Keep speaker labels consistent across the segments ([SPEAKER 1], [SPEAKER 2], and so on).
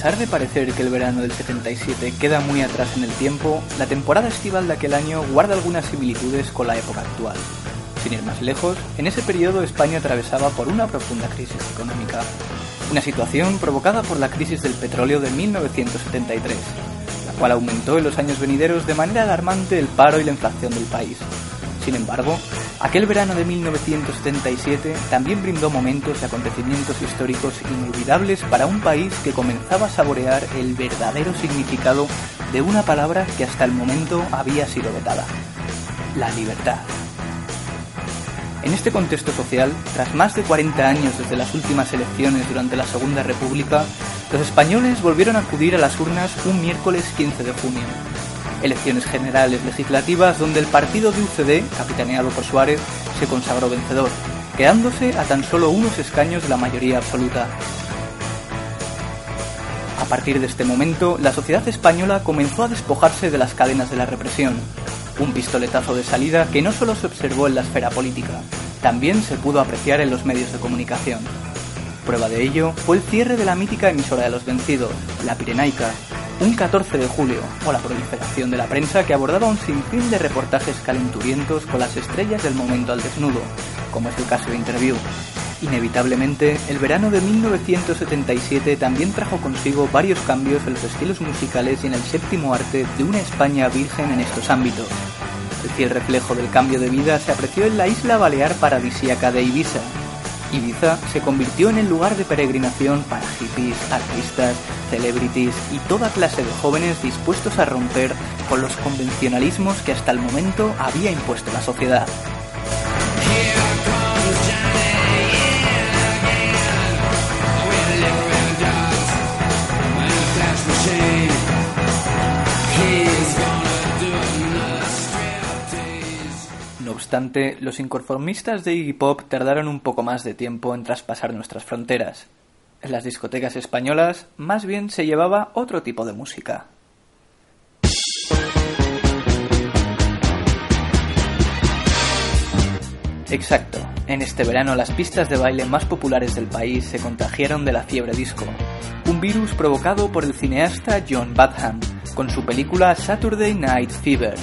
[SPEAKER 1] pesar de parecer que el verano del 77 queda muy atrás en el tiempo, la temporada estival de aquel año guarda algunas similitudes con la época actual. Sin ir más lejos, en ese periodo España atravesaba por una profunda crisis económica, una situación provocada por la crisis del petróleo de 1973, la cual aumentó en los años venideros de manera alarmante el paro y la inflación del país. Sin embargo, aquel verano de 1977 también brindó momentos y acontecimientos históricos inolvidables para un país que comenzaba a saborear el verdadero significado de una palabra que hasta el momento había sido vetada, la libertad. En este contexto social, tras más de 40 años desde las últimas elecciones durante la Segunda República, los españoles volvieron a acudir a las urnas un miércoles 15 de junio. Elecciones generales legislativas donde el partido de UCD, capitaneado por Suárez, se consagró vencedor, quedándose a tan solo unos escaños de la mayoría absoluta. A partir de este momento, la sociedad española comenzó a despojarse de las cadenas de la represión, un pistoletazo de salida que no solo se observó en la esfera política, también se pudo apreciar en los medios de comunicación. Prueba de ello fue el cierre de la mítica emisora de los vencidos, La Pirenaica, un 14 de julio, o la proliferación de la prensa que abordaba un sinfín de reportajes calenturientos con las estrellas del momento al desnudo, como es el caso de Interview. Inevitablemente, el verano de 1977 también trajo consigo varios cambios en los estilos musicales y en el séptimo arte de una España virgen en estos ámbitos. El fiel reflejo del cambio de vida se apreció en la isla balear paradisíaca de Ibiza. Ibiza se convirtió en el lugar de peregrinación para hippies, artistas, celebrities y toda clase de jóvenes dispuestos a romper con los convencionalismos que hasta el momento había impuesto la sociedad. Obstante, los inconformistas de Iggy Pop tardaron un poco más de tiempo en traspasar nuestras fronteras. En las discotecas españolas, más bien se llevaba otro tipo de música. Exacto, en este verano las pistas de baile más populares del país se contagiaron de la fiebre disco, un virus provocado por el cineasta John Badham, con su película Saturday Night Fever,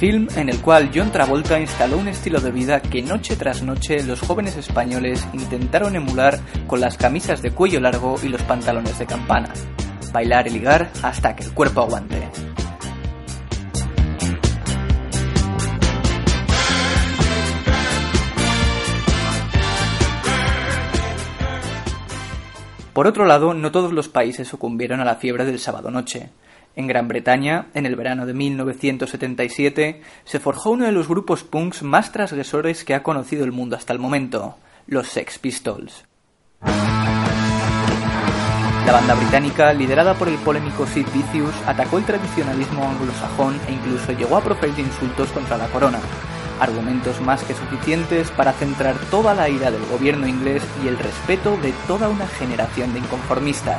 [SPEAKER 1] film en el cual John Travolta instaló un estilo de vida que noche tras noche los jóvenes españoles intentaron emular con las camisas de cuello largo y los pantalones de campana. Bailar y ligar hasta que el cuerpo aguante. Por otro lado, no todos los países sucumbieron a la fiebre del sábado noche. En Gran Bretaña, en el verano de 1977, se forjó uno de los grupos punks más transgresores que ha conocido el mundo hasta el momento, los Sex Pistols. La banda británica, liderada por el polémico Sid Vicious, atacó el tradicionalismo anglosajón e incluso llegó a proferir insultos contra la corona, argumentos más que suficientes para centrar toda la ira del gobierno inglés y el respeto de toda una generación de inconformistas.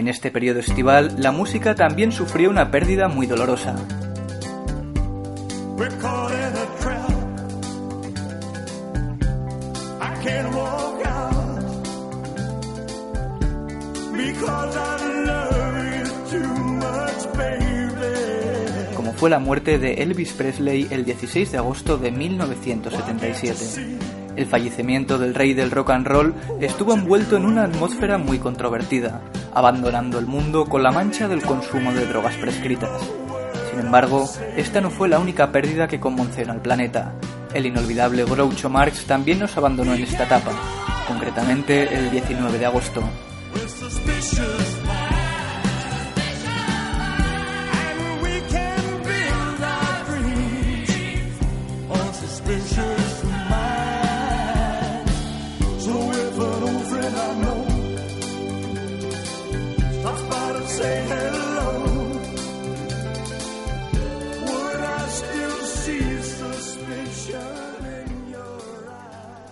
[SPEAKER 1] En este periodo estival, la música también sufrió una pérdida muy dolorosa. Como fue la muerte de Elvis Presley el 16 de agosto de 1977. El fallecimiento del rey del rock and roll estuvo envuelto en una atmósfera muy controvertida, abandonando el mundo con la mancha del consumo de drogas prescritas. Sin embargo, esta no fue la única pérdida que conmocionó al planeta. El inolvidable Groucho Marx también nos abandonó en esta etapa, concretamente el 19 de agosto.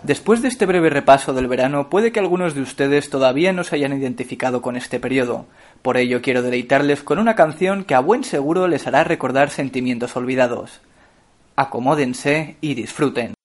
[SPEAKER 1] Después de este breve repaso del verano, puede que algunos de ustedes todavía no se hayan identificado con este periodo. Por ello quiero deleitarles con una canción que a buen seguro les hará recordar sentimientos olvidados. Acomódense y disfruten.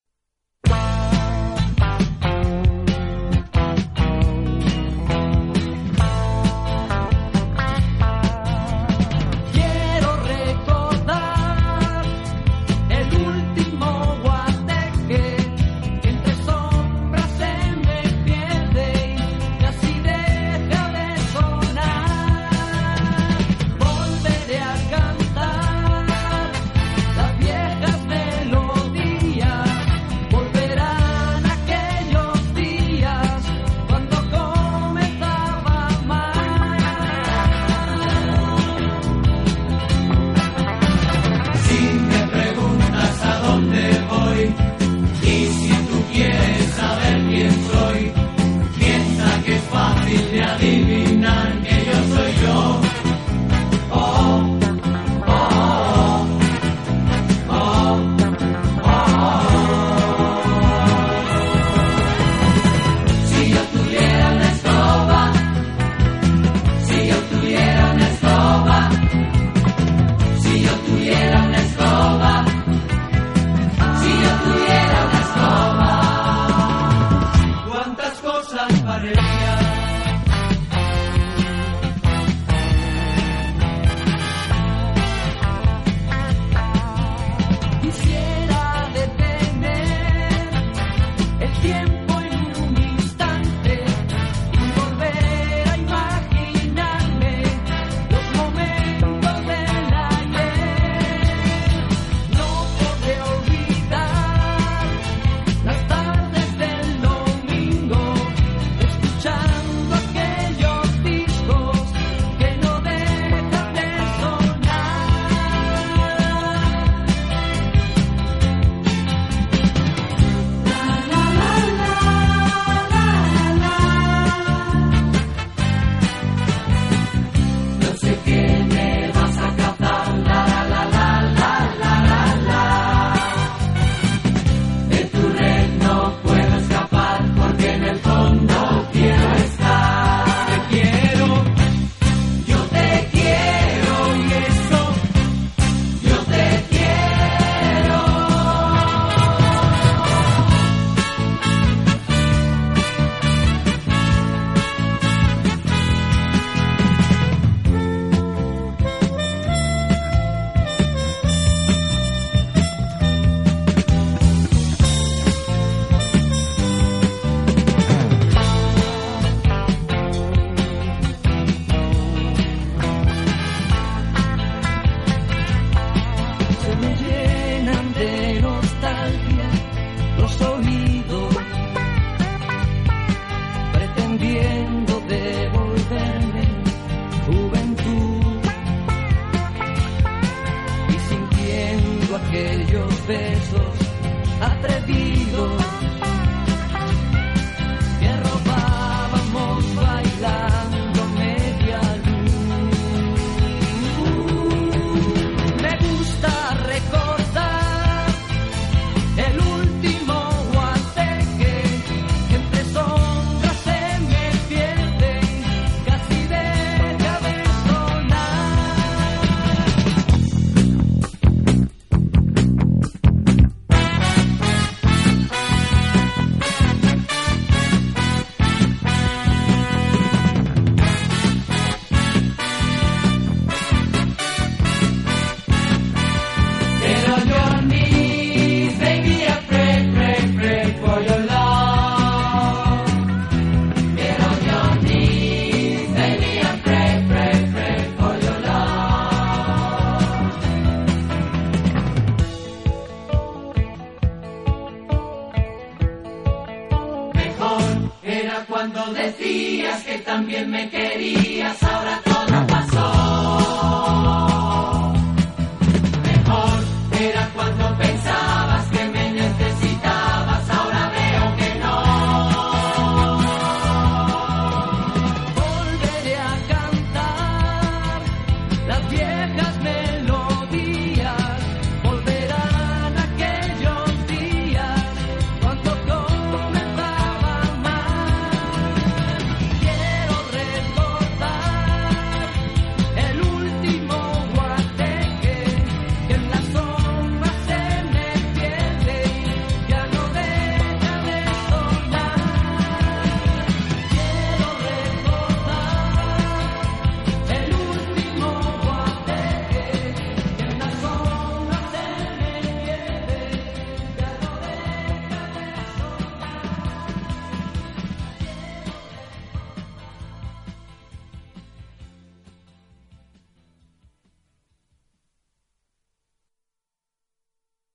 [SPEAKER 2] en el fondo.